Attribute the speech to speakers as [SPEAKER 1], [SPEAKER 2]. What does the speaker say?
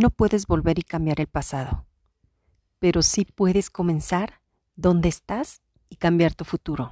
[SPEAKER 1] no puedes volver y cambiar el pasado, pero sí puedes comenzar donde estás y cambiar tu futuro.